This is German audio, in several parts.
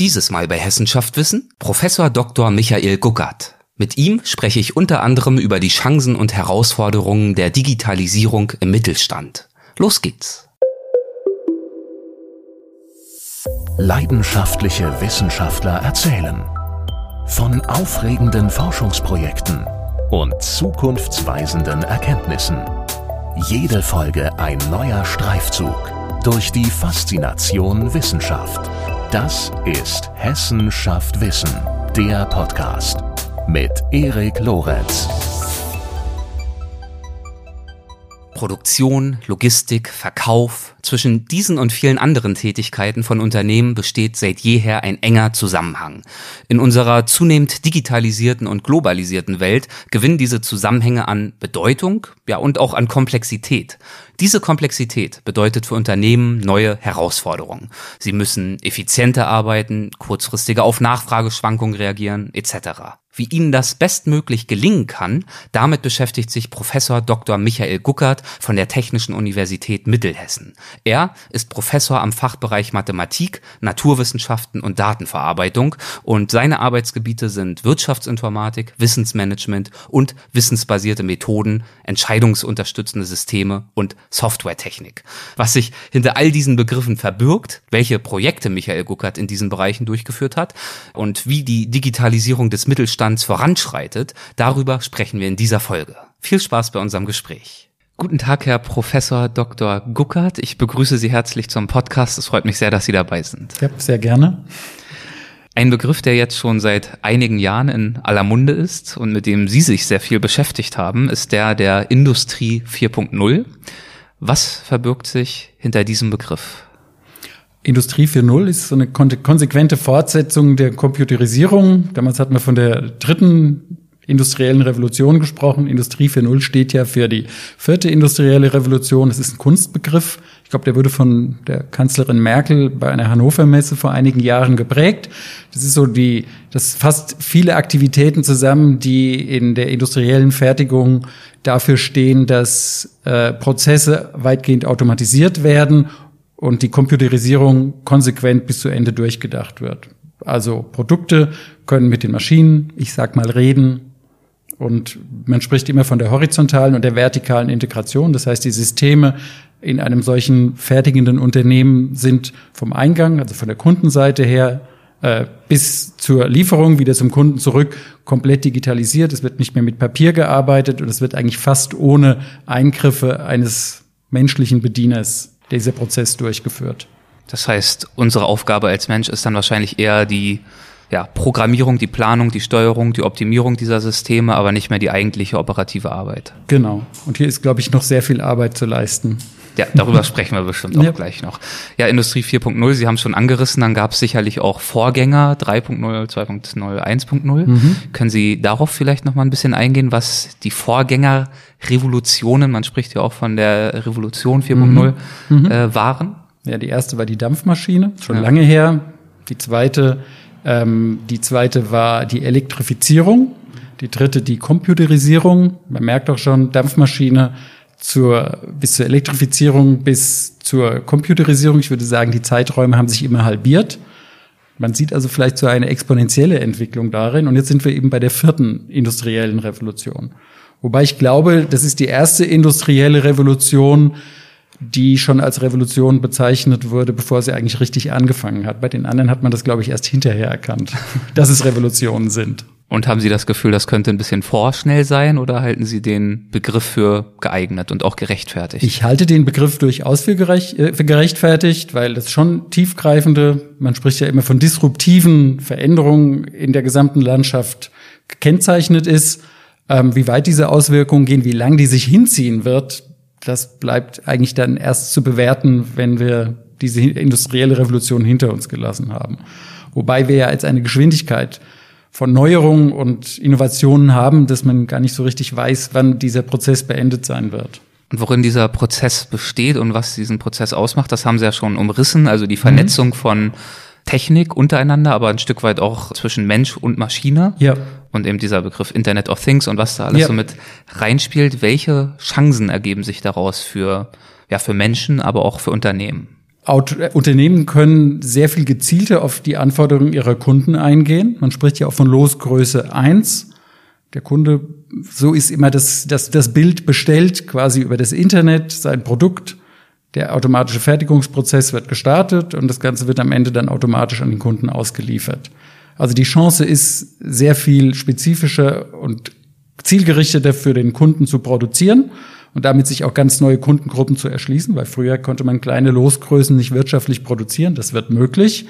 Dieses Mal bei Hessenschaft Wissen Professor Dr. Michael Guckert. Mit ihm spreche ich unter anderem über die Chancen und Herausforderungen der Digitalisierung im Mittelstand. Los geht's. Leidenschaftliche Wissenschaftler erzählen von aufregenden Forschungsprojekten und zukunftsweisenden Erkenntnissen. Jede Folge ein neuer Streifzug durch die Faszination Wissenschaft. Das ist Hessen schafft Wissen, der Podcast mit Erik Lorenz. Produktion, Logistik, Verkauf, zwischen diesen und vielen anderen Tätigkeiten von Unternehmen besteht seit jeher ein enger Zusammenhang. In unserer zunehmend digitalisierten und globalisierten Welt gewinnen diese Zusammenhänge an Bedeutung, ja und auch an Komplexität. Diese Komplexität bedeutet für Unternehmen neue Herausforderungen. Sie müssen effizienter arbeiten, kurzfristiger auf Nachfrageschwankungen reagieren, etc. Wie Ihnen das bestmöglich gelingen kann, damit beschäftigt sich Professor Dr. Michael Guckert von der Technischen Universität Mittelhessen. Er ist Professor am Fachbereich Mathematik, Naturwissenschaften und Datenverarbeitung und seine Arbeitsgebiete sind Wirtschaftsinformatik, Wissensmanagement und wissensbasierte Methoden, entscheidungsunterstützende Systeme und Softwaretechnik. Was sich hinter all diesen Begriffen verbirgt, welche Projekte Michael Guckert in diesen Bereichen durchgeführt hat und wie die Digitalisierung des Mittelstands voranschreitet, darüber sprechen wir in dieser Folge. Viel Spaß bei unserem Gespräch. Guten Tag, Herr Professor Dr. Guckert. Ich begrüße Sie herzlich zum Podcast. Es freut mich sehr, dass Sie dabei sind. Ja, sehr gerne. Ein Begriff, der jetzt schon seit einigen Jahren in aller Munde ist und mit dem Sie sich sehr viel beschäftigt haben, ist der der Industrie 4.0. Was verbirgt sich hinter diesem Begriff? Industrie 4.0 ist so eine konsequente Fortsetzung der Computerisierung. Damals hat man von der dritten industriellen Revolution gesprochen. Industrie 4.0 steht ja für die vierte industrielle Revolution. Das ist ein Kunstbegriff. Ich glaube, der wurde von der Kanzlerin Merkel bei einer Hannover Messe vor einigen Jahren geprägt. Das ist so die, das fasst viele Aktivitäten zusammen, die in der industriellen Fertigung dafür stehen, dass äh, Prozesse weitgehend automatisiert werden und die Computerisierung konsequent bis zu Ende durchgedacht wird. Also Produkte können mit den Maschinen, ich sag mal, reden, und man spricht immer von der horizontalen und der vertikalen Integration. Das heißt, die Systeme in einem solchen fertigenden Unternehmen sind vom Eingang, also von der Kundenseite her, äh, bis zur Lieferung wieder zum Kunden zurück komplett digitalisiert. Es wird nicht mehr mit Papier gearbeitet und es wird eigentlich fast ohne Eingriffe eines menschlichen Bedieners dieser Prozess durchgeführt. Das heißt, unsere Aufgabe als Mensch ist dann wahrscheinlich eher die ja, Programmierung, die Planung, die Steuerung, die Optimierung dieser Systeme, aber nicht mehr die eigentliche operative Arbeit. Genau. Und hier ist, glaube ich, noch sehr viel Arbeit zu leisten. Ja, darüber sprechen wir bestimmt auch ja. gleich noch. Ja, Industrie 4.0, Sie haben es schon angerissen, dann gab es sicherlich auch Vorgänger 3.0, 2.0, 1.0. Mhm. Können Sie darauf vielleicht noch mal ein bisschen eingehen, was die Vorgängerrevolutionen, man spricht ja auch von der Revolution 4.0, mhm. äh, waren? Ja, die erste war die Dampfmaschine, schon ja. lange her. Die zweite ähm, die zweite war die Elektrifizierung. Die dritte die Computerisierung. Man merkt auch schon, Dampfmaschine zur, bis zur Elektrifizierung, bis zur Computerisierung. Ich würde sagen, die Zeiträume haben sich immer halbiert. Man sieht also vielleicht so eine exponentielle Entwicklung darin. Und jetzt sind wir eben bei der vierten industriellen Revolution. Wobei ich glaube, das ist die erste industrielle Revolution, die schon als Revolution bezeichnet wurde, bevor sie eigentlich richtig angefangen hat. Bei den anderen hat man das, glaube ich, erst hinterher erkannt, dass es Revolutionen sind. Und haben Sie das Gefühl, das könnte ein bisschen vorschnell sein oder halten Sie den Begriff für geeignet und auch gerechtfertigt? Ich halte den Begriff durchaus für, gerecht, äh, für gerechtfertigt, weil das schon tiefgreifende, man spricht ja immer von disruptiven Veränderungen in der gesamten Landschaft gekennzeichnet ist. Ähm, wie weit diese Auswirkungen gehen, wie lang die sich hinziehen wird, das bleibt eigentlich dann erst zu bewerten, wenn wir diese industrielle Revolution hinter uns gelassen haben. Wobei wir ja jetzt eine Geschwindigkeit von Neuerungen und Innovationen haben, dass man gar nicht so richtig weiß, wann dieser Prozess beendet sein wird. Und worin dieser Prozess besteht und was diesen Prozess ausmacht, das haben Sie ja schon umrissen. Also die Vernetzung mhm. von Technik untereinander, aber ein Stück weit auch zwischen Mensch und Maschine. Ja. Und eben dieser Begriff Internet of Things und was da alles ja. so mit reinspielt. Welche Chancen ergeben sich daraus für, ja, für Menschen, aber auch für Unternehmen? Unternehmen können sehr viel gezielter auf die Anforderungen ihrer Kunden eingehen. Man spricht ja auch von Losgröße eins. Der Kunde, so ist immer das, das, das Bild bestellt quasi über das Internet, sein Produkt. Der automatische Fertigungsprozess wird gestartet und das Ganze wird am Ende dann automatisch an den Kunden ausgeliefert. Also die Chance ist sehr viel spezifischer und zielgerichteter für den Kunden zu produzieren und damit sich auch ganz neue Kundengruppen zu erschließen, weil früher konnte man kleine Losgrößen nicht wirtschaftlich produzieren. Das wird möglich.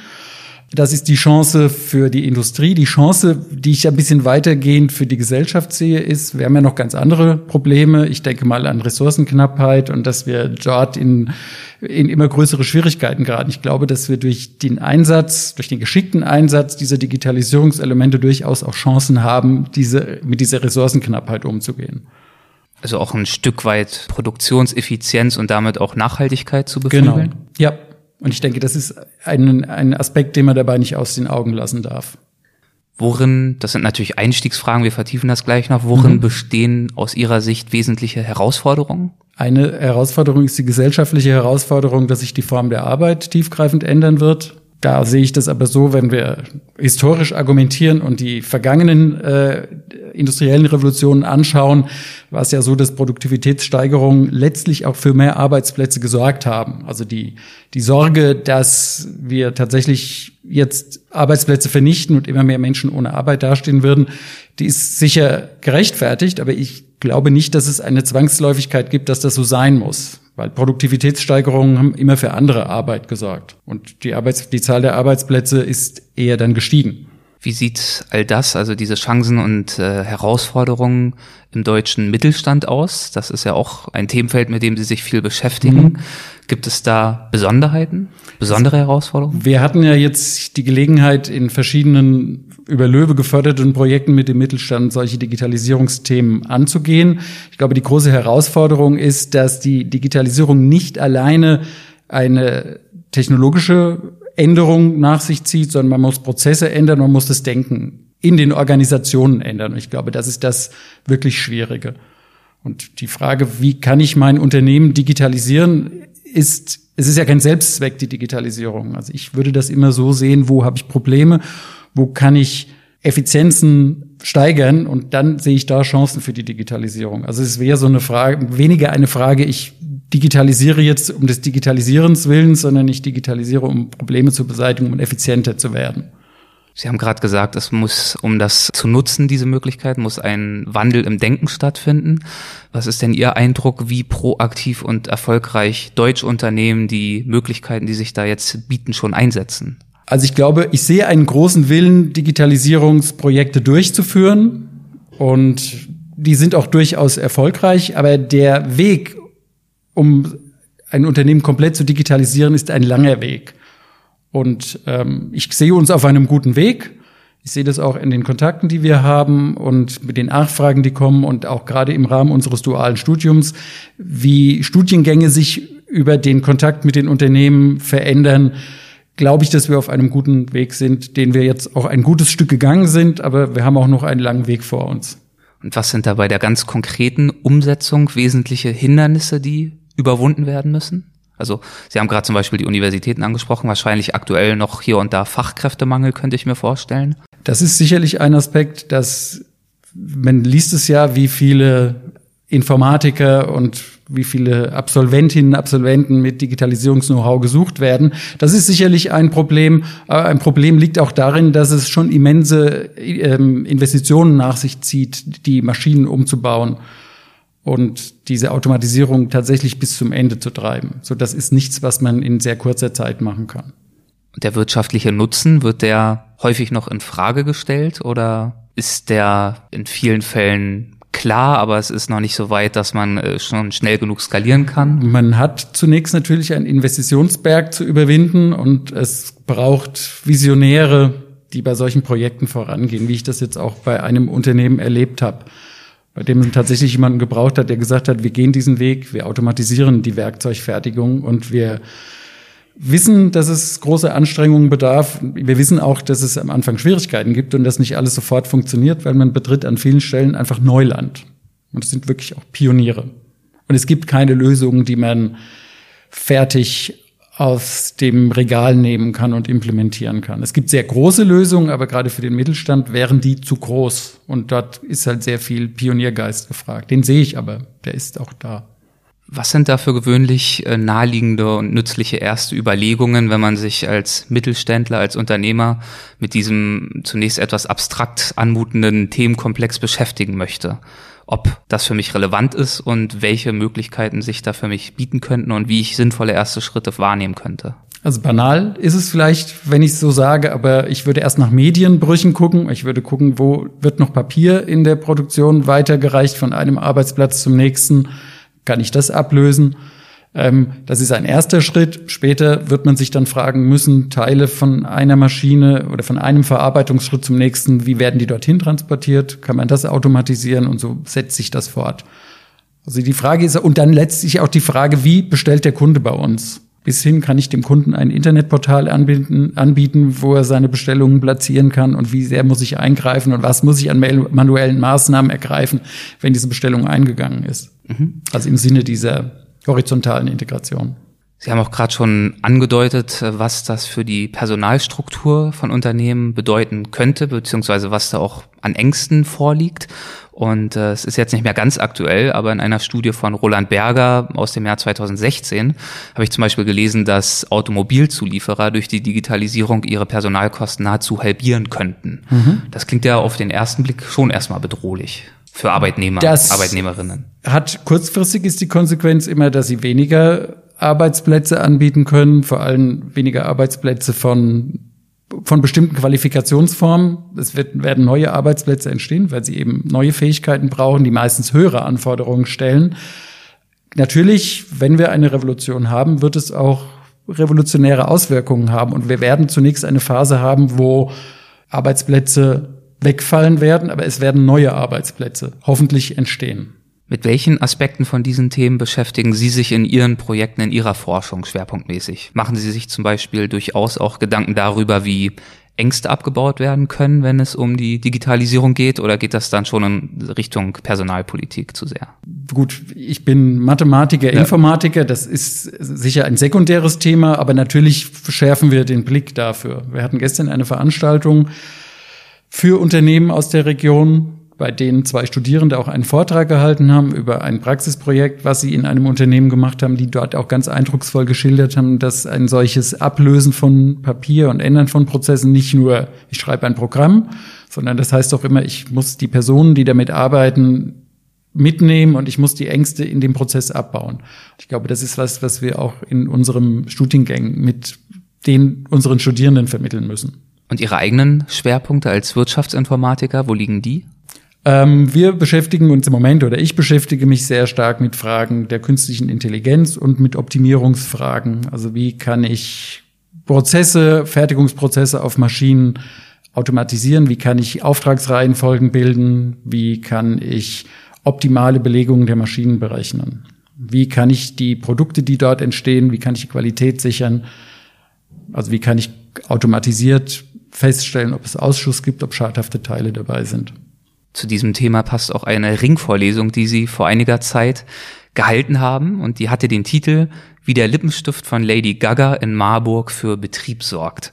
Das ist die Chance für die Industrie. Die Chance, die ich ein bisschen weitergehend für die Gesellschaft sehe, ist, wir haben ja noch ganz andere Probleme. Ich denke mal an Ressourcenknappheit und dass wir dort in, in immer größere Schwierigkeiten geraten. Ich glaube, dass wir durch den Einsatz, durch den geschickten Einsatz dieser Digitalisierungselemente durchaus auch Chancen haben, diese, mit dieser Ressourcenknappheit umzugehen. Also auch ein Stück weit Produktionseffizienz und damit auch Nachhaltigkeit zu befriedigen? Genau, ja. Und ich denke, das ist ein, ein Aspekt, den man dabei nicht aus den Augen lassen darf. Worin, das sind natürlich Einstiegsfragen, wir vertiefen das gleich noch, worin mhm. bestehen aus Ihrer Sicht wesentliche Herausforderungen? Eine Herausforderung ist die gesellschaftliche Herausforderung, dass sich die Form der Arbeit tiefgreifend ändern wird. Da sehe ich das aber so, wenn wir historisch argumentieren und die vergangenen äh, industriellen Revolutionen anschauen, war es ja so, dass Produktivitätssteigerungen letztlich auch für mehr Arbeitsplätze gesorgt haben. Also die, die Sorge, dass wir tatsächlich jetzt Arbeitsplätze vernichten und immer mehr Menschen ohne Arbeit dastehen würden, die ist sicher gerechtfertigt, aber ich glaube nicht, dass es eine Zwangsläufigkeit gibt, dass das so sein muss. Weil Produktivitätssteigerungen haben immer für andere Arbeit gesorgt. Und die, Arbeits die Zahl der Arbeitsplätze ist eher dann gestiegen. Wie sieht all das, also diese Chancen und äh, Herausforderungen im deutschen Mittelstand aus? Das ist ja auch ein Themenfeld, mit dem Sie sich viel beschäftigen. Mhm. Gibt es da Besonderheiten, besondere Herausforderungen? Wir hatten ja jetzt die Gelegenheit, in verschiedenen über Löwe geförderten Projekten mit dem Mittelstand solche Digitalisierungsthemen anzugehen. Ich glaube, die große Herausforderung ist, dass die Digitalisierung nicht alleine eine technologische Änderung nach sich zieht, sondern man muss Prozesse ändern, man muss das Denken in den Organisationen ändern. Und ich glaube, das ist das wirklich Schwierige. Und die Frage, wie kann ich mein Unternehmen digitalisieren, ist, es ist ja kein Selbstzweck, die Digitalisierung. Also ich würde das immer so sehen, wo habe ich Probleme wo kann ich Effizienzen steigern und dann sehe ich da Chancen für die Digitalisierung. Also es wäre so eine Frage, weniger eine Frage, ich digitalisiere jetzt um des Digitalisierens willens, sondern ich digitalisiere, um Probleme zu beseitigen und effizienter zu werden. Sie haben gerade gesagt, es muss, um das zu nutzen, diese Möglichkeit, muss ein Wandel im Denken stattfinden. Was ist denn Ihr Eindruck, wie proaktiv und erfolgreich deutsche Unternehmen die Möglichkeiten, die sich da jetzt bieten, schon einsetzen? Also ich glaube, ich sehe einen großen Willen, Digitalisierungsprojekte durchzuführen und die sind auch durchaus erfolgreich, aber der Weg, um ein Unternehmen komplett zu digitalisieren, ist ein langer Weg. Und ähm, ich sehe uns auf einem guten Weg. Ich sehe das auch in den Kontakten, die wir haben und mit den Nachfragen, die kommen und auch gerade im Rahmen unseres dualen Studiums, wie Studiengänge sich über den Kontakt mit den Unternehmen verändern glaube ich, dass wir auf einem guten Weg sind, den wir jetzt auch ein gutes Stück gegangen sind, aber wir haben auch noch einen langen Weg vor uns. Und was sind da bei der ganz konkreten Umsetzung wesentliche Hindernisse, die überwunden werden müssen? Also Sie haben gerade zum Beispiel die Universitäten angesprochen, wahrscheinlich aktuell noch hier und da Fachkräftemangel, könnte ich mir vorstellen. Das ist sicherlich ein Aspekt, dass man liest es ja, wie viele Informatiker und wie viele Absolventinnen, Absolventen mit Digitalisierungs-Know-how gesucht werden. Das ist sicherlich ein Problem. Ein Problem liegt auch darin, dass es schon immense ähm, Investitionen nach sich zieht, die Maschinen umzubauen und diese Automatisierung tatsächlich bis zum Ende zu treiben. So, das ist nichts, was man in sehr kurzer Zeit machen kann. Der wirtschaftliche Nutzen, wird der häufig noch in Frage gestellt oder ist der in vielen Fällen klar, aber es ist noch nicht so weit, dass man äh, schon schnell genug skalieren kann. Man hat zunächst natürlich einen Investitionsberg zu überwinden und es braucht Visionäre, die bei solchen Projekten vorangehen, wie ich das jetzt auch bei einem Unternehmen erlebt habe, bei dem man tatsächlich jemanden gebraucht hat, der gesagt hat, wir gehen diesen Weg, wir automatisieren die Werkzeugfertigung und wir wissen, dass es große Anstrengungen bedarf. Wir wissen auch, dass es am Anfang Schwierigkeiten gibt und dass nicht alles sofort funktioniert, weil man betritt an vielen Stellen einfach Neuland. Und es sind wirklich auch Pioniere. Und es gibt keine Lösungen, die man fertig aus dem Regal nehmen kann und implementieren kann. Es gibt sehr große Lösungen, aber gerade für den Mittelstand wären die zu groß. Und dort ist halt sehr viel Pioniergeist gefragt. Den sehe ich aber, der ist auch da. Was sind da für gewöhnlich äh, naheliegende und nützliche erste Überlegungen, wenn man sich als Mittelständler, als Unternehmer mit diesem zunächst etwas abstrakt anmutenden Themenkomplex beschäftigen möchte? ob das für mich relevant ist und welche Möglichkeiten sich da für mich bieten könnten und wie ich sinnvolle erste Schritte wahrnehmen könnte. Also banal ist es vielleicht, wenn ich es so sage, aber ich würde erst nach Medienbrüchen gucken. Ich würde gucken, wo wird noch Papier in der Produktion weitergereicht von einem Arbeitsplatz zum nächsten. Kann ich das ablösen? Ähm, das ist ein erster Schritt. Später wird man sich dann fragen müssen, Teile von einer Maschine oder von einem Verarbeitungsschritt zum nächsten, wie werden die dorthin transportiert? Kann man das automatisieren? Und so setzt sich das fort. Also die Frage ist, und dann letztlich auch die Frage, wie bestellt der Kunde bei uns? Bis hin kann ich dem Kunden ein Internetportal anbieten, anbieten, wo er seine Bestellungen platzieren kann und wie sehr muss ich eingreifen und was muss ich an manuellen Maßnahmen ergreifen, wenn diese Bestellung eingegangen ist. Mhm. Also im Sinne dieser horizontalen Integration. Sie haben auch gerade schon angedeutet, was das für die Personalstruktur von Unternehmen bedeuten könnte, beziehungsweise was da auch an Ängsten vorliegt. Und äh, es ist jetzt nicht mehr ganz aktuell, aber in einer Studie von Roland Berger aus dem Jahr 2016 habe ich zum Beispiel gelesen, dass Automobilzulieferer durch die Digitalisierung ihre Personalkosten nahezu halbieren könnten. Mhm. Das klingt ja auf den ersten Blick schon erstmal bedrohlich für Arbeitnehmer, das Arbeitnehmerinnen. Hat kurzfristig ist die Konsequenz immer, dass sie weniger Arbeitsplätze anbieten können, vor allem weniger Arbeitsplätze von von bestimmten Qualifikationsformen. Es wird, werden neue Arbeitsplätze entstehen, weil sie eben neue Fähigkeiten brauchen, die meistens höhere Anforderungen stellen. Natürlich, wenn wir eine Revolution haben, wird es auch revolutionäre Auswirkungen haben. Und wir werden zunächst eine Phase haben, wo Arbeitsplätze wegfallen werden, aber es werden neue Arbeitsplätze hoffentlich entstehen. Mit welchen Aspekten von diesen Themen beschäftigen Sie sich in Ihren Projekten, in Ihrer Forschung schwerpunktmäßig? Machen Sie sich zum Beispiel durchaus auch Gedanken darüber, wie Ängste abgebaut werden können, wenn es um die Digitalisierung geht, oder geht das dann schon in Richtung Personalpolitik zu sehr? Gut, ich bin Mathematiker, ja. Informatiker, das ist sicher ein sekundäres Thema, aber natürlich schärfen wir den Blick dafür. Wir hatten gestern eine Veranstaltung, für Unternehmen aus der Region, bei denen zwei Studierende auch einen Vortrag gehalten haben über ein Praxisprojekt, was sie in einem Unternehmen gemacht haben, die dort auch ganz eindrucksvoll geschildert haben, dass ein solches Ablösen von Papier und Ändern von Prozessen nicht nur, ich schreibe ein Programm, sondern das heißt auch immer, ich muss die Personen, die damit arbeiten, mitnehmen und ich muss die Ängste in dem Prozess abbauen. Ich glaube, das ist was, was wir auch in unserem Studiengang mit den unseren Studierenden vermitteln müssen. Und Ihre eigenen Schwerpunkte als Wirtschaftsinformatiker, wo liegen die? Ähm, wir beschäftigen uns im Moment oder ich beschäftige mich sehr stark mit Fragen der künstlichen Intelligenz und mit Optimierungsfragen. Also wie kann ich Prozesse, Fertigungsprozesse auf Maschinen automatisieren? Wie kann ich Auftragsreihenfolgen bilden? Wie kann ich optimale Belegungen der Maschinen berechnen? Wie kann ich die Produkte, die dort entstehen, wie kann ich die Qualität sichern? Also wie kann ich automatisiert feststellen, ob es Ausschuss gibt, ob schadhafte Teile dabei sind. Zu diesem Thema passt auch eine Ringvorlesung, die Sie vor einiger Zeit gehalten haben und die hatte den Titel Wie der Lippenstift von Lady Gaga in Marburg für Betrieb sorgt.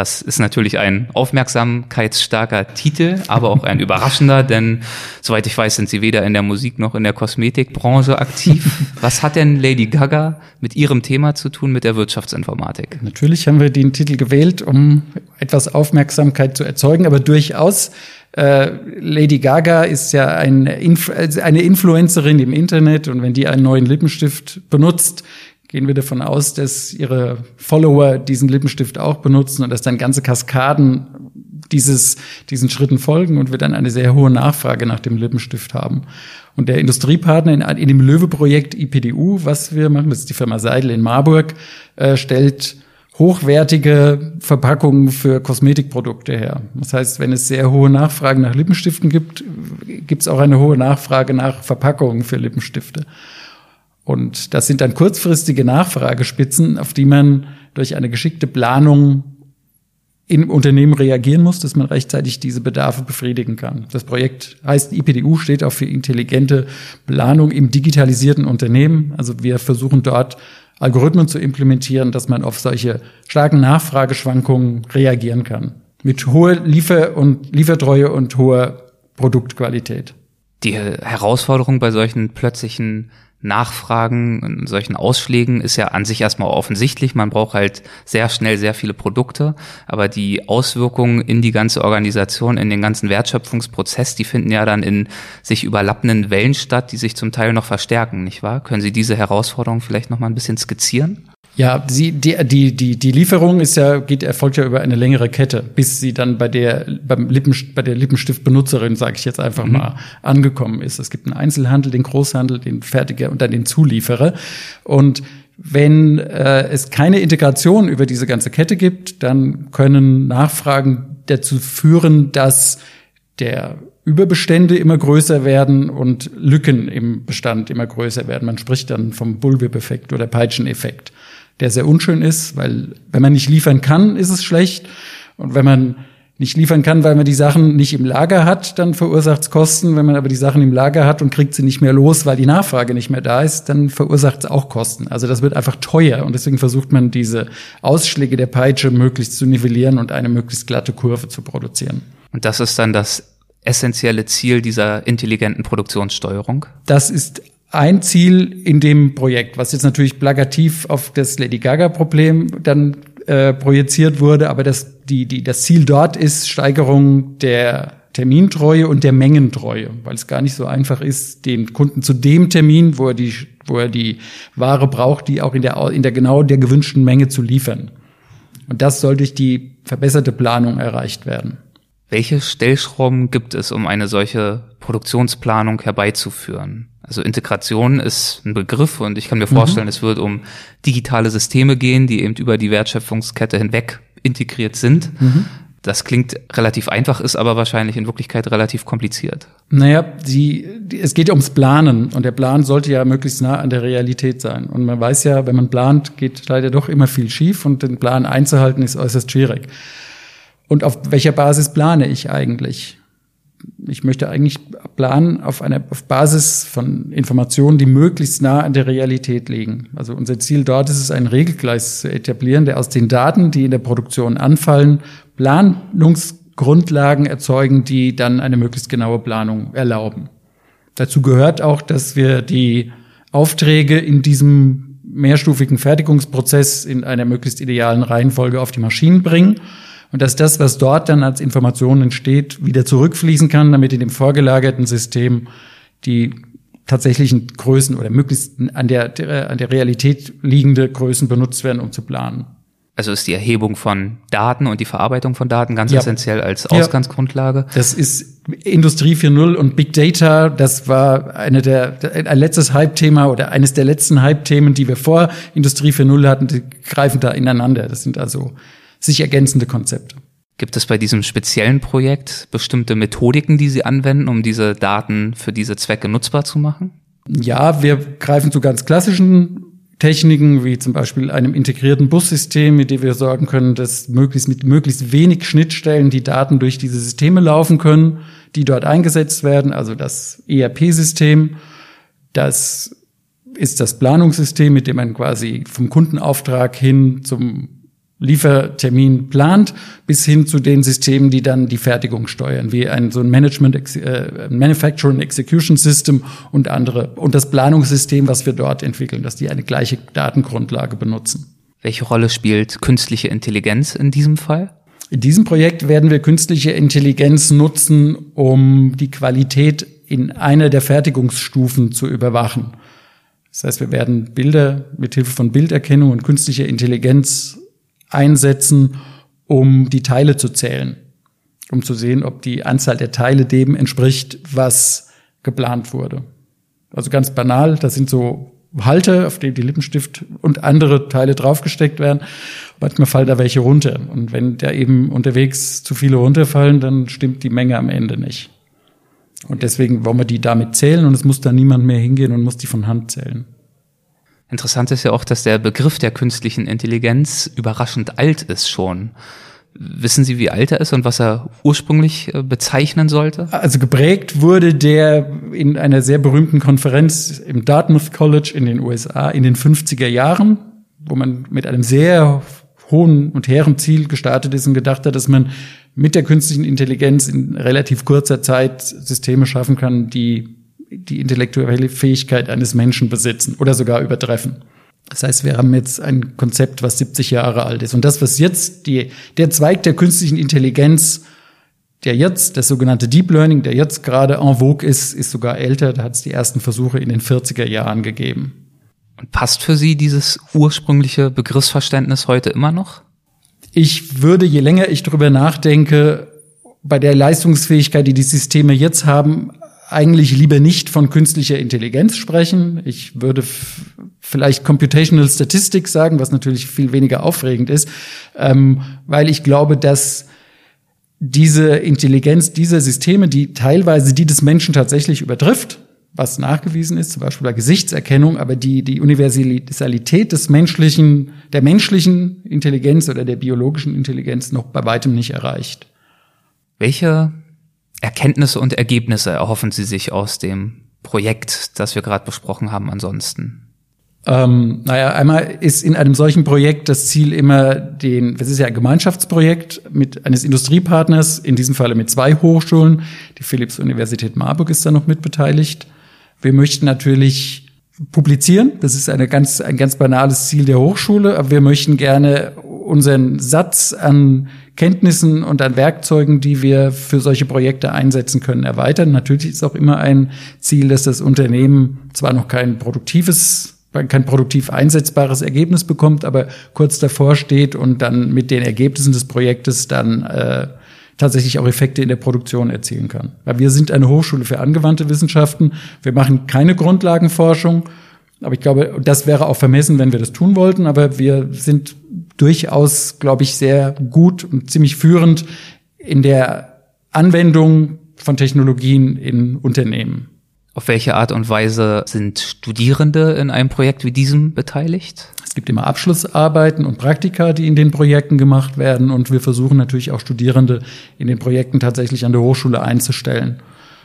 Das ist natürlich ein aufmerksamkeitsstarker Titel, aber auch ein überraschender, denn soweit ich weiß, sind Sie weder in der Musik noch in der Kosmetikbranche aktiv. Was hat denn Lady Gaga mit Ihrem Thema zu tun mit der Wirtschaftsinformatik? Natürlich haben wir den Titel gewählt, um etwas Aufmerksamkeit zu erzeugen, aber durchaus äh, Lady Gaga ist ja ein Inf eine Influencerin im Internet und wenn die einen neuen Lippenstift benutzt, gehen wir davon aus, dass ihre Follower diesen Lippenstift auch benutzen und dass dann ganze Kaskaden dieses, diesen Schritten folgen und wir dann eine sehr hohe Nachfrage nach dem Lippenstift haben. Und der Industriepartner in, in dem Löwe-Projekt IPDU, was wir machen, das ist die Firma Seidel in Marburg, äh, stellt hochwertige Verpackungen für Kosmetikprodukte her. Das heißt, wenn es sehr hohe Nachfragen nach Lippenstiften gibt, gibt es auch eine hohe Nachfrage nach Verpackungen für Lippenstifte. Und das sind dann kurzfristige Nachfragespitzen, auf die man durch eine geschickte Planung im Unternehmen reagieren muss, dass man rechtzeitig diese Bedarfe befriedigen kann. Das Projekt heißt IPDU, steht auch für intelligente Planung im digitalisierten Unternehmen. Also wir versuchen dort Algorithmen zu implementieren, dass man auf solche starken Nachfrageschwankungen reagieren kann. Mit hoher Liefer- und Liefertreue und hoher Produktqualität. Die Herausforderung bei solchen plötzlichen Nachfragen und solchen Ausschlägen ist ja an sich erstmal offensichtlich. Man braucht halt sehr schnell sehr viele Produkte, aber die Auswirkungen in die ganze Organisation, in den ganzen Wertschöpfungsprozess, die finden ja dann in sich überlappenden Wellen statt, die sich zum Teil noch verstärken, nicht wahr? Können Sie diese Herausforderung vielleicht noch mal ein bisschen skizzieren? Ja, sie, die, die, die, die Lieferung ist ja, geht, erfolgt ja über eine längere Kette, bis sie dann bei der, beim Lippen, bei der Lippenstiftbenutzerin, sage ich jetzt einfach mhm. mal, angekommen ist. Es gibt einen Einzelhandel, den Großhandel, den Fertiger und dann den Zulieferer. Und wenn äh, es keine Integration über diese ganze Kette gibt, dann können Nachfragen dazu führen, dass der Überbestände immer größer werden und Lücken im Bestand immer größer werden. Man spricht dann vom Bullwhip-Effekt oder Peitscheneffekt der sehr unschön ist, weil wenn man nicht liefern kann, ist es schlecht. Und wenn man nicht liefern kann, weil man die Sachen nicht im Lager hat, dann verursacht es Kosten. Wenn man aber die Sachen im Lager hat und kriegt sie nicht mehr los, weil die Nachfrage nicht mehr da ist, dann verursacht es auch Kosten. Also das wird einfach teuer und deswegen versucht man diese Ausschläge der Peitsche möglichst zu nivellieren und eine möglichst glatte Kurve zu produzieren. Und das ist dann das essentielle Ziel dieser intelligenten Produktionssteuerung? Das ist ein Ziel in dem Projekt, was jetzt natürlich plakativ auf das Lady Gaga-Problem dann äh, projiziert wurde, aber das, die, die, das Ziel dort ist Steigerung der Termintreue und der Mengentreue, weil es gar nicht so einfach ist, den Kunden zu dem Termin, wo er die, wo er die Ware braucht, die auch in der, in der genau der gewünschten Menge zu liefern. Und das soll durch die verbesserte Planung erreicht werden. Welche Stellschrauben gibt es, um eine solche Produktionsplanung herbeizuführen? Also Integration ist ein Begriff und ich kann mir mhm. vorstellen, mhm. es wird um digitale Systeme gehen, die eben über die Wertschöpfungskette hinweg integriert sind. Mhm. Das klingt relativ einfach, ist aber wahrscheinlich in Wirklichkeit relativ kompliziert. Naja, die, die, es geht ja ums Planen und der Plan sollte ja möglichst nah an der Realität sein. Und man weiß ja, wenn man plant, geht leider doch immer viel schief und den Plan einzuhalten ist äußerst schwierig. Und auf welcher Basis plane ich eigentlich? ich möchte eigentlich planen auf einer auf Basis von Informationen, die möglichst nah an der Realität liegen. Also unser Ziel dort ist es, einen Regelgleis zu etablieren, der aus den Daten, die in der Produktion anfallen, Planungsgrundlagen erzeugen, die dann eine möglichst genaue Planung erlauben. Dazu gehört auch, dass wir die Aufträge in diesem mehrstufigen Fertigungsprozess in einer möglichst idealen Reihenfolge auf die Maschinen bringen und dass das, was dort dann als Information entsteht, wieder zurückfließen kann, damit in dem vorgelagerten System die tatsächlichen Größen oder möglichst an der, an der Realität liegende Größen benutzt werden, um zu planen. Also ist die Erhebung von Daten und die Verarbeitung von Daten ganz ja. essentiell als Ausgangsgrundlage. Das ist Industrie 4.0 und Big Data. Das war eine der, ein letztes Hype-Thema oder eines der letzten Hype-Themen, die wir vor Industrie 4.0 hatten. Die greifen da ineinander. Das sind also sich ergänzende Konzepte. Gibt es bei diesem speziellen Projekt bestimmte Methodiken, die Sie anwenden, um diese Daten für diese Zwecke nutzbar zu machen? Ja, wir greifen zu ganz klassischen Techniken, wie zum Beispiel einem integrierten Bussystem, mit dem wir sorgen können, dass möglichst mit möglichst wenig Schnittstellen die Daten durch diese Systeme laufen können, die dort eingesetzt werden. Also das ERP-System, das ist das Planungssystem, mit dem man quasi vom Kundenauftrag hin zum Liefertermin plant, bis hin zu den Systemen, die dann die Fertigung steuern, wie ein so ein Management äh, Manufacturing Execution System und andere und das Planungssystem, was wir dort entwickeln, dass die eine gleiche Datengrundlage benutzen. Welche Rolle spielt künstliche Intelligenz in diesem Fall? In diesem Projekt werden wir künstliche Intelligenz nutzen, um die Qualität in einer der Fertigungsstufen zu überwachen. Das heißt, wir werden Bilder mit Hilfe von Bilderkennung und künstlicher Intelligenz einsetzen, um die Teile zu zählen, um zu sehen, ob die Anzahl der Teile dem entspricht, was geplant wurde. Also ganz banal, das sind so Halter, auf denen die Lippenstift und andere Teile draufgesteckt werden. Manchmal fallen da welche runter. Und wenn da eben unterwegs zu viele runterfallen, dann stimmt die Menge am Ende nicht. Und deswegen wollen wir die damit zählen und es muss da niemand mehr hingehen und muss die von Hand zählen. Interessant ist ja auch, dass der Begriff der künstlichen Intelligenz überraschend alt ist schon. Wissen Sie, wie alt er ist und was er ursprünglich äh, bezeichnen sollte? Also geprägt wurde der in einer sehr berühmten Konferenz im Dartmouth College in den USA in den 50er Jahren. wo man mit einem sehr hohen und hehren Ziel gestartet ist und gedacht hat, dass man mit der künstlichen Intelligenz in relativ kurzer Zeit Systeme schaffen kann, die die intellektuelle Fähigkeit eines Menschen besitzen oder sogar übertreffen. Das heißt, wir haben jetzt ein Konzept, was 70 Jahre alt ist. Und das, was jetzt die, der Zweig der künstlichen Intelligenz, der jetzt, das sogenannte Deep Learning, der jetzt gerade en vogue ist, ist sogar älter. Da hat es die ersten Versuche in den 40er Jahren gegeben. Und passt für Sie dieses ursprüngliche Begriffsverständnis heute immer noch? Ich würde, je länger ich darüber nachdenke, bei der Leistungsfähigkeit, die die Systeme jetzt haben, eigentlich lieber nicht von künstlicher Intelligenz sprechen. Ich würde vielleicht Computational Statistics sagen, was natürlich viel weniger aufregend ist, ähm, weil ich glaube, dass diese Intelligenz dieser Systeme, die teilweise die des Menschen tatsächlich übertrifft, was nachgewiesen ist, zum Beispiel bei Gesichtserkennung, aber die, die Universalität des menschlichen, der menschlichen Intelligenz oder der biologischen Intelligenz noch bei weitem nicht erreicht. Welche Erkenntnisse und Ergebnisse erhoffen Sie sich aus dem Projekt, das wir gerade besprochen haben, ansonsten? Ähm, naja, einmal ist in einem solchen Projekt das Ziel immer den, das ist ja ein Gemeinschaftsprojekt mit eines Industriepartners, in diesem Falle mit zwei Hochschulen. Die Philipps-Universität Marburg ist da noch mitbeteiligt. Wir möchten natürlich publizieren. Das ist eine ganz, ein ganz banales Ziel der Hochschule. Aber wir möchten gerne unseren Satz an Kenntnissen und an Werkzeugen, die wir für solche Projekte einsetzen können, erweitern. Natürlich ist auch immer ein Ziel, dass das Unternehmen zwar noch kein produktives kein produktiv einsetzbares Ergebnis bekommt, aber kurz davor steht und dann mit den Ergebnissen des Projektes dann äh, tatsächlich auch Effekte in der Produktion erzielen kann. Weil wir sind eine Hochschule für angewandte Wissenschaften. Wir machen keine Grundlagenforschung. Aber ich glaube, das wäre auch vermessen, wenn wir das tun wollten. Aber wir sind durchaus, glaube ich, sehr gut und ziemlich führend in der Anwendung von Technologien in Unternehmen. Auf welche Art und Weise sind Studierende in einem Projekt wie diesem beteiligt? Es gibt immer Abschlussarbeiten und Praktika, die in den Projekten gemacht werden. Und wir versuchen natürlich auch Studierende in den Projekten tatsächlich an der Hochschule einzustellen.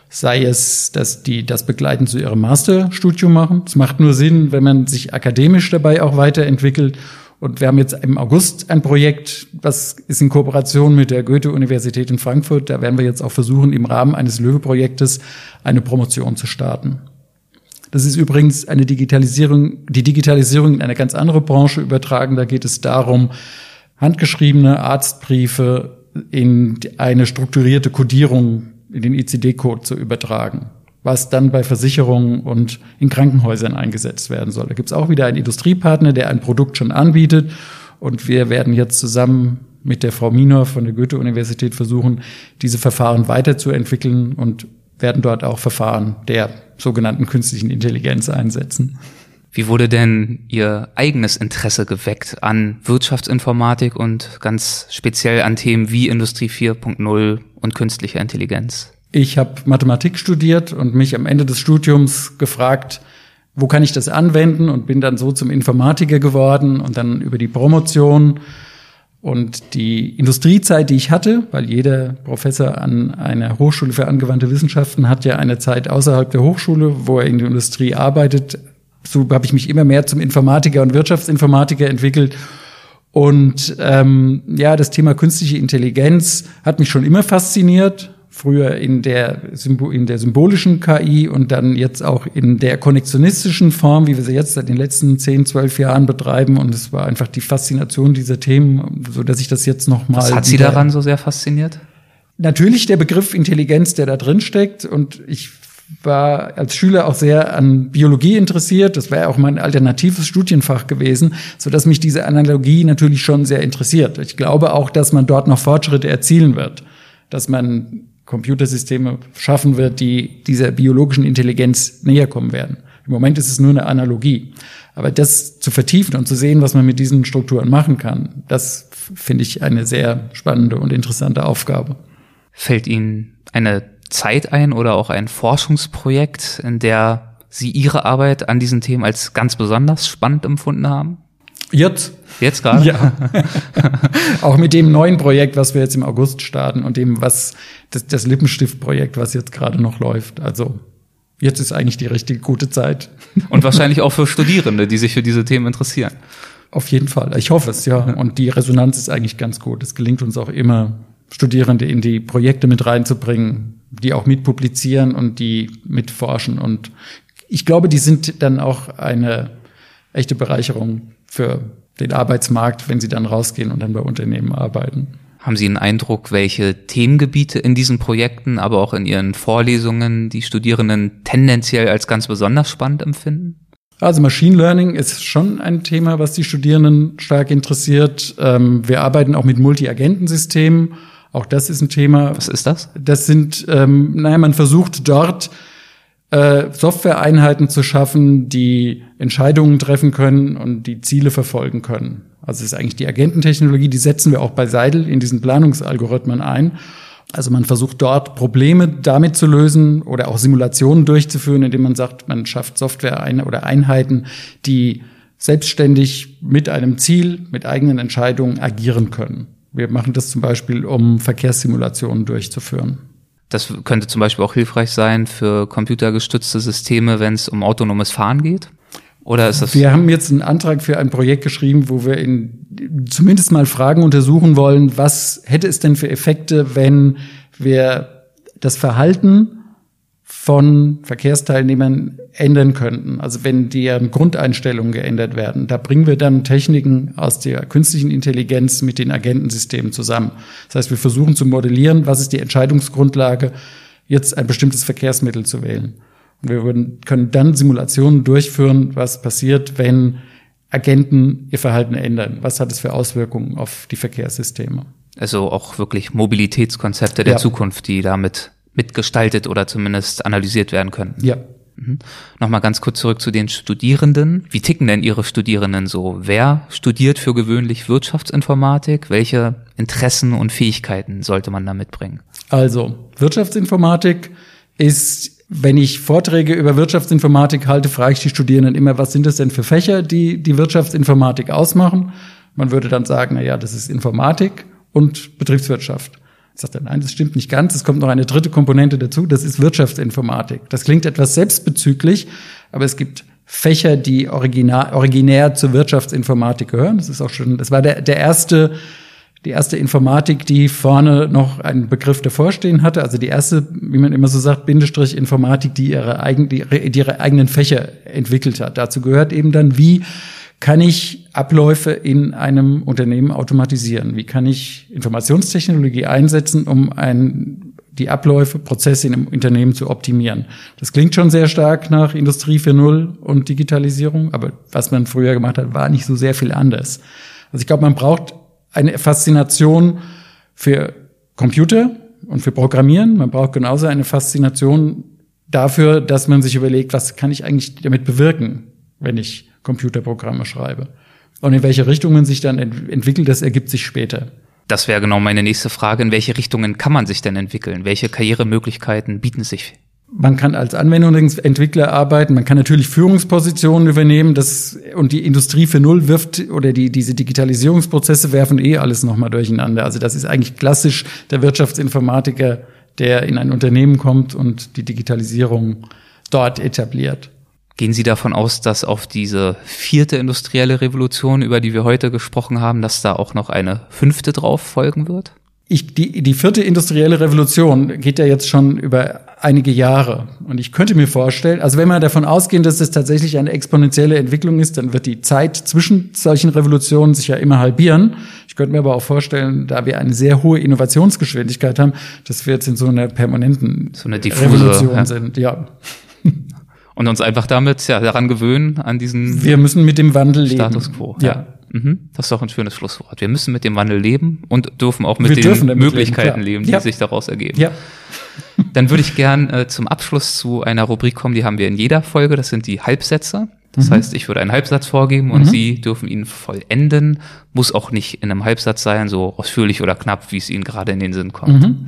Sei es, dass die das begleitend zu ihrem Masterstudium machen. Es macht nur Sinn, wenn man sich akademisch dabei auch weiterentwickelt und wir haben jetzt im August ein Projekt, was ist in Kooperation mit der Goethe-Universität in Frankfurt. Da werden wir jetzt auch versuchen, im Rahmen eines Löwe-Projektes eine Promotion zu starten. Das ist übrigens eine Digitalisierung, die Digitalisierung in eine ganz andere Branche übertragen. Da geht es darum, handgeschriebene Arztbriefe in eine strukturierte Codierung in den ICD-Code zu übertragen was dann bei Versicherungen und in Krankenhäusern eingesetzt werden soll. Da gibt es auch wieder einen Industriepartner, der ein Produkt schon anbietet. Und wir werden jetzt zusammen mit der Frau Minor von der Goethe-Universität versuchen, diese Verfahren weiterzuentwickeln und werden dort auch Verfahren der sogenannten künstlichen Intelligenz einsetzen. Wie wurde denn Ihr eigenes Interesse geweckt an Wirtschaftsinformatik und ganz speziell an Themen wie Industrie 4.0 und künstliche Intelligenz? Ich habe Mathematik studiert und mich am Ende des Studiums gefragt, wo kann ich das anwenden und bin dann so zum Informatiker geworden und dann über die Promotion und die Industriezeit, die ich hatte, weil jeder Professor an einer Hochschule für angewandte Wissenschaften hat ja eine Zeit außerhalb der Hochschule, wo er in der Industrie arbeitet. So habe ich mich immer mehr zum Informatiker und Wirtschaftsinformatiker entwickelt. Und ähm, ja, das Thema künstliche Intelligenz hat mich schon immer fasziniert früher in der, in der symbolischen KI und dann jetzt auch in der konnektionistischen Form, wie wir sie jetzt seit den letzten 10, 12 Jahren betreiben. Und es war einfach die Faszination dieser Themen, so dass ich das jetzt noch mal. Was hat Sie daran so sehr fasziniert? Natürlich der Begriff Intelligenz, der da drin steckt. Und ich war als Schüler auch sehr an Biologie interessiert. Das wäre auch mein alternatives Studienfach gewesen, so dass mich diese Analogie natürlich schon sehr interessiert. Ich glaube auch, dass man dort noch Fortschritte erzielen wird, dass man Computersysteme schaffen wird, die dieser biologischen Intelligenz näher kommen werden. Im Moment ist es nur eine Analogie. Aber das zu vertiefen und zu sehen, was man mit diesen Strukturen machen kann, das finde ich eine sehr spannende und interessante Aufgabe. Fällt Ihnen eine Zeit ein oder auch ein Forschungsprojekt, in der Sie Ihre Arbeit an diesen Themen als ganz besonders spannend empfunden haben? Jetzt? Jetzt gerade? Ja. auch mit dem neuen Projekt, was wir jetzt im August starten und dem, was das, das Lippenstift-Projekt, was jetzt gerade noch läuft. Also jetzt ist eigentlich die richtige gute Zeit. Und wahrscheinlich auch für Studierende, die sich für diese Themen interessieren. Auf jeden Fall. Ich hoffe es, ja. Und die Resonanz ist eigentlich ganz gut. Es gelingt uns auch immer, Studierende in die Projekte mit reinzubringen, die auch mitpublizieren und die mitforschen. Und ich glaube, die sind dann auch eine echte Bereicherung für den Arbeitsmarkt, wenn sie dann rausgehen und dann bei Unternehmen arbeiten. Haben Sie einen Eindruck, welche Themengebiete in diesen Projekten, aber auch in Ihren Vorlesungen die Studierenden tendenziell als ganz besonders spannend empfinden? Also Machine Learning ist schon ein Thema, was die Studierenden stark interessiert. Ähm, wir arbeiten auch mit Multi-Agentensystemen. Auch das ist ein Thema. Was ist das? Das sind, ähm, naja, man versucht dort äh, Softwareeinheiten zu schaffen, die Entscheidungen treffen können und die Ziele verfolgen können. Also es ist eigentlich die Agententechnologie, die setzen wir auch bei Seidel in diesen Planungsalgorithmen ein. Also man versucht dort Probleme damit zu lösen oder auch Simulationen durchzuführen, indem man sagt, man schafft Software oder Einheiten, die selbstständig mit einem Ziel, mit eigenen Entscheidungen agieren können. Wir machen das zum Beispiel, um Verkehrssimulationen durchzuführen. Das könnte zum Beispiel auch hilfreich sein für computergestützte Systeme, wenn es um autonomes Fahren geht. Oder ist das? Wir haben jetzt einen Antrag für ein Projekt geschrieben, wo wir in, zumindest mal Fragen untersuchen wollen, was hätte es denn für Effekte, wenn wir das Verhalten von Verkehrsteilnehmern ändern könnten. Also wenn deren Grundeinstellungen geändert werden. Da bringen wir dann Techniken aus der künstlichen Intelligenz mit den Agentensystemen zusammen. Das heißt, wir versuchen zu modellieren, was ist die Entscheidungsgrundlage, jetzt ein bestimmtes Verkehrsmittel zu wählen. Und wir würden, können dann Simulationen durchführen, was passiert, wenn Agenten ihr Verhalten ändern. Was hat es für Auswirkungen auf die Verkehrssysteme? Also auch wirklich Mobilitätskonzepte der Ja. Zukunft, die damit mitgestaltet oder zumindest analysiert werden können. Ja. Mhm. Nochmal ganz kurz zurück zu den Studierenden. Wie ticken denn Ihre Studierenden so? Wer studiert für gewöhnlich Wirtschaftsinformatik? Welche Interessen und Fähigkeiten sollte man da mitbringen? Also, Wirtschaftsinformatik ist, wenn ich Vorträge über Wirtschaftsinformatik halte, frage ich die Studierenden immer, was sind das denn für Fächer, die die Wirtschaftsinformatik ausmachen? Man würde dann sagen, na ja, das ist Informatik und Betriebswirtschaft. Ich dann, nein, das stimmt nicht ganz. Es kommt noch eine dritte Komponente dazu, das ist Wirtschaftsinformatik. Das klingt etwas selbstbezüglich, aber es gibt Fächer, die original, originär zur Wirtschaftsinformatik gehören. Das ist auch schon, das war der, der erste die erste Informatik, die vorne noch einen Begriff davor stehen hatte, also die erste, wie man immer so sagt, Bindestrich Informatik, die ihre, eigen, die, die ihre eigenen Fächer entwickelt hat. Dazu gehört eben dann, wie kann ich Abläufe in einem Unternehmen automatisieren? Wie kann ich Informationstechnologie einsetzen, um ein, die Abläufe, Prozesse in einem Unternehmen zu optimieren? Das klingt schon sehr stark nach Industrie 4.0 und Digitalisierung, aber was man früher gemacht hat, war nicht so sehr viel anders. Also ich glaube, man braucht eine Faszination für Computer und für Programmieren. Man braucht genauso eine Faszination dafür, dass man sich überlegt, was kann ich eigentlich damit bewirken, wenn ich Computerprogramme schreibe. Und in welche Richtung man sich dann ent entwickelt, das ergibt sich später. Das wäre genau meine nächste Frage. In welche Richtungen kann man sich denn entwickeln? Welche Karrieremöglichkeiten bieten sich? Man kann als Anwendungsentwickler arbeiten, man kann natürlich Führungspositionen übernehmen, das, und die Industrie für Null wirft, oder die, diese Digitalisierungsprozesse werfen eh alles nochmal durcheinander. Also das ist eigentlich klassisch der Wirtschaftsinformatiker, der in ein Unternehmen kommt und die Digitalisierung dort etabliert. Gehen Sie davon aus, dass auf diese vierte industrielle Revolution, über die wir heute gesprochen haben, dass da auch noch eine fünfte drauf folgen wird? Ich, die, die vierte industrielle Revolution geht ja jetzt schon über einige Jahre. Und ich könnte mir vorstellen, also wenn wir davon ausgehen, dass es tatsächlich eine exponentielle Entwicklung ist, dann wird die Zeit zwischen solchen Revolutionen sich ja immer halbieren. Ich könnte mir aber auch vorstellen, da wir eine sehr hohe Innovationsgeschwindigkeit haben, dass wir jetzt in so einer permanenten So eine diffuse, Revolution ja. sind. Ja, Und uns einfach damit ja daran gewöhnen, an diesen wir müssen mit dem Wandel leben. Status quo. Ja. Mhm. Das ist doch ein schönes Schlusswort. Wir müssen mit dem Wandel leben und dürfen auch mit Wir den Möglichkeiten leben, leben, die Ja. sich daraus ergeben. Ja. Dann würde ich gern äh, zum Abschluss zu einer Rubrik kommen, die haben wir in jeder Folge. Das sind die Halbsätze. Mhm. Das heißt, ich würde einen Halbsatz vorgeben und Sie dürfen ihn vollenden. Muss auch nicht in einem Halbsatz sein, so ausführlich oder knapp, wie es Ihnen gerade in den Sinn kommt. Mhm.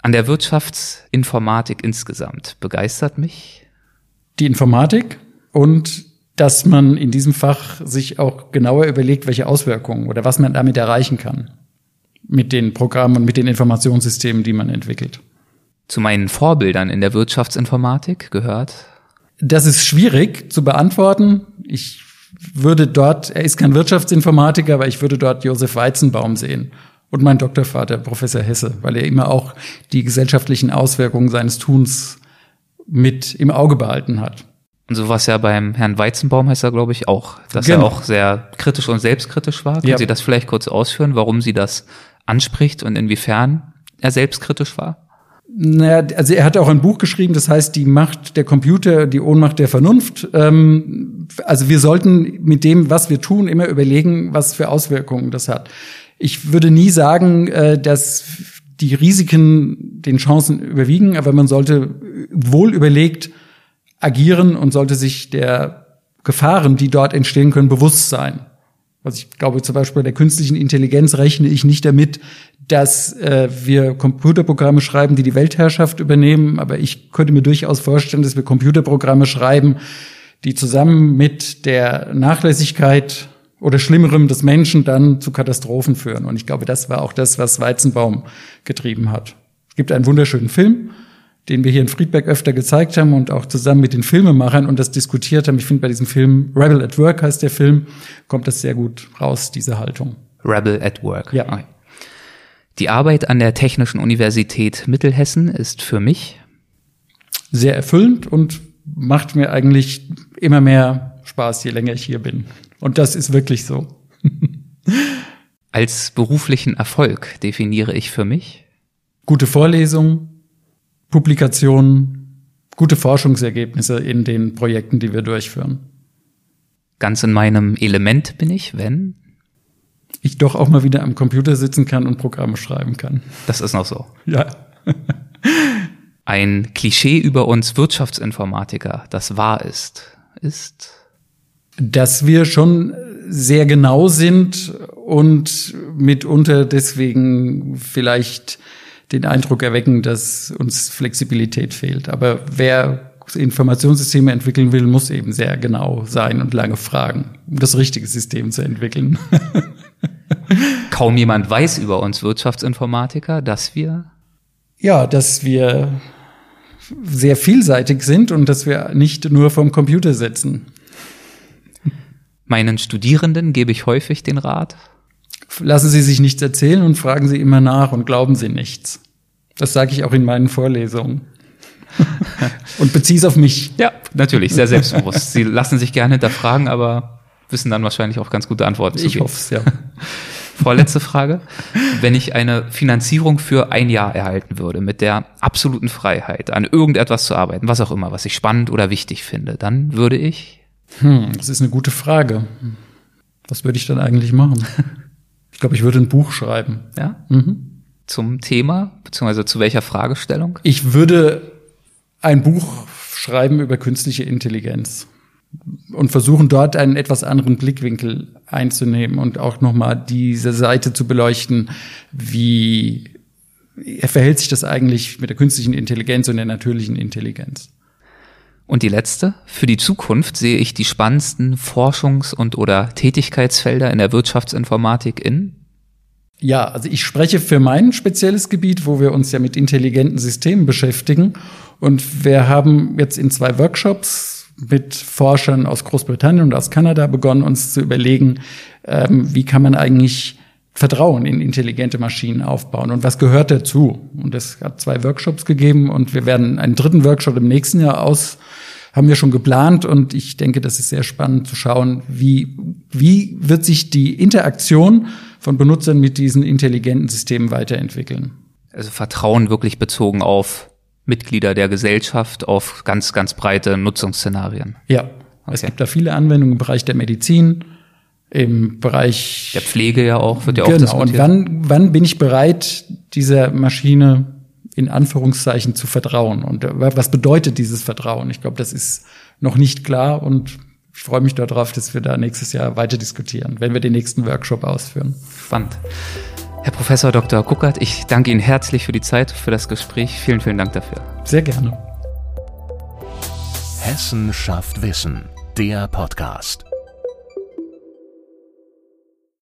An der Wirtschaftsinformatik insgesamt begeistert mich. Die Informatik und dass man in diesem Fach sich auch genauer überlegt, welche Auswirkungen oder was man damit erreichen kann mit den Programmen und mit den Informationssystemen, die man entwickelt. Zu meinen Vorbildern in der Wirtschaftsinformatik gehört Das ist schwierig zu beantworten. Ich würde dort, er ist kein Wirtschaftsinformatiker, aber ich würde dort Josef Weizenbaum sehen und mein Doktorvater, Professor Hesse, weil er immer auch die gesellschaftlichen Auswirkungen seines Tuns mit im Auge behalten hat. Und so was ja beim Herrn Weizenbaum heißt er, glaube ich, auch, dass genau. er auch sehr kritisch und selbstkritisch war. Können ja. Sie das vielleicht kurz ausführen, warum Sie das anspricht und inwiefern er selbstkritisch war? Naja, also er hat auch ein Buch geschrieben, das heißt Die Macht der Computer, die Ohnmacht der Vernunft. Ähm, also wir sollten mit dem, was wir tun, immer überlegen, was für Auswirkungen das hat. Ich würde nie sagen, äh, dass die Risiken den Chancen überwiegen, aber man sollte wohl überlegt agieren und sollte sich der Gefahren, die dort entstehen können, bewusst sein. Also ich glaube zum Beispiel bei der künstlichen Intelligenz rechne ich nicht damit, dass äh, wir Computerprogramme schreiben, die die Weltherrschaft übernehmen, aber ich könnte mir durchaus vorstellen, dass wir Computerprogramme schreiben, die zusammen mit der Nachlässigkeit oder Schlimmerem des Menschen dann zu Katastrophen führen. Und ich glaube, das war auch das, was Weizenbaum getrieben hat. Es gibt einen wunderschönen Film, den wir hier in Friedberg öfter gezeigt haben und auch zusammen mit den Filmemachern und das diskutiert haben. Ich finde, bei diesem Film, Rebel at Work heißt der Film, kommt das sehr gut raus, diese Haltung. Rebel at Work. Ja. Okay. Die Arbeit an der Technischen Universität Mittelhessen ist für mich sehr erfüllend und macht mir eigentlich immer mehr Spaß, je länger ich hier bin. Und das ist wirklich so. Als beruflichen Erfolg definiere ich für mich gute Vorlesungen, Publikationen, gute Forschungsergebnisse in den Projekten, die wir durchführen. Ganz in meinem Element bin ich, wenn ich doch auch mal wieder am Computer sitzen kann und Programme schreiben kann. Das ist noch so. Ja. Ein Klischee über uns Wirtschaftsinformatiker, das wahr ist, ist, dass wir schon sehr genau sind und mitunter deswegen vielleicht den Eindruck erwecken, dass uns Flexibilität fehlt. Aber wer Informationssysteme entwickeln will, muss eben sehr genau sein und lange fragen, um das richtige System zu entwickeln. Kaum jemand weiß über uns Wirtschaftsinformatiker, dass wir ja, dass wir sehr vielseitig sind und dass wir nicht nur vom Computer sitzen. Meinen Studierenden gebe ich häufig den Rat. Lassen Sie sich nichts erzählen und fragen Sie immer nach und glauben Sie nichts. Das sage ich auch in meinen Vorlesungen. und beziehe es auf mich. Ja, natürlich, sehr selbstbewusst. Sie lassen sich gerne hinterfragen, aber wissen dann wahrscheinlich auch ganz gute Antworten zu geben. Ich hoffe es, ja. Vorletzte Frage. Wenn ich eine Finanzierung für ein Jahr erhalten würde, mit der absoluten Freiheit, an irgendetwas zu arbeiten, was auch immer, was ich spannend oder wichtig finde, dann würde ich? Hm, das ist eine gute Frage. Was würde ich dann eigentlich machen? Ich glaube, ich würde ein Buch schreiben. Ja? Mhm. Zum Thema, beziehungsweise zu welcher Fragestellung? Ich würde ein Buch schreiben über künstliche Intelligenz und versuchen dort einen etwas anderen Blickwinkel einzunehmen und auch nochmal diese Seite zu beleuchten, wie verhält sich das eigentlich mit der künstlichen Intelligenz und der natürlichen Intelligenz. Und die letzte, für die Zukunft sehe ich die spannendsten Forschungs- und oder Tätigkeitsfelder in der Wirtschaftsinformatik in ja, also ich spreche für mein spezielles Gebiet, wo wir uns ja mit intelligenten Systemen beschäftigen. Und wir haben jetzt in zwei Workshops mit Forschern aus Großbritannien und aus Kanada begonnen, uns zu überlegen, ähm, wie kann man eigentlich Vertrauen in intelligente Maschinen aufbauen und was gehört dazu? Und es hat zwei Workshops gegeben und wir werden einen dritten Workshop im nächsten Jahr aus, haben wir schon geplant und ich denke, das ist sehr spannend zu schauen, wie, wie wird sich die Interaktion von Benutzern mit diesen intelligenten Systemen weiterentwickeln. Also Vertrauen wirklich bezogen auf Mitglieder der Gesellschaft auf ganz, ganz breite Nutzungsszenarien. Ja, okay. es gibt da viele Anwendungen im Bereich der Medizin, im Bereich der Pflege ja auch, wird ja genau. auch diskutiert. Und wann, wann bin ich bereit, dieser Maschine in Anführungszeichen zu vertrauen? Und was bedeutet dieses Vertrauen? Ich glaube, das ist noch nicht klar und ich freue mich darauf, dass wir da nächstes Jahr weiter diskutieren, wenn wir den nächsten Workshop ausführen. Spannend. Herr Professor Dr. Kuckert, ich danke Ihnen herzlich für die Zeit, für das Gespräch. Vielen, vielen Dank dafür. Sehr gerne. Hessen schafft Wissen, der Podcast.